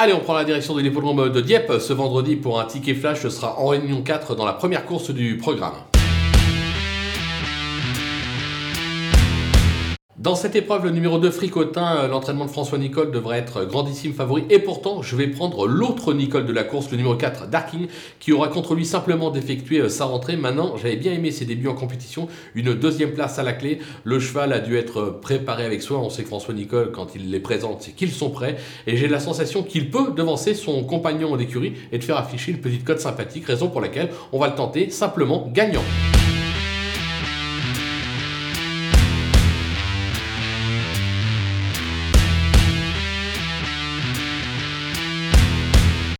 Allez, on prend la direction de l'hippodrome de Dieppe ce vendredi pour un ticket flash. Ce sera en réunion 4 dans la première course du programme. Dans cette épreuve, le numéro 2 Fricotin, euh, l'entraînement de François Nicole devrait être grandissime favori. Et pourtant, je vais prendre l'autre Nicole de la course, le numéro 4 Darking, qui aura contre lui simplement d'effectuer euh, sa rentrée. Maintenant, j'avais bien aimé ses débuts en compétition. Une deuxième place à la clé. Le cheval a dû être préparé avec soin. On sait que François Nicole, quand il les présente, c'est qu'ils sont prêts. Et j'ai la sensation qu'il peut devancer son compagnon en écurie et de faire afficher une petite cote sympathique, raison pour laquelle on va le tenter simplement gagnant.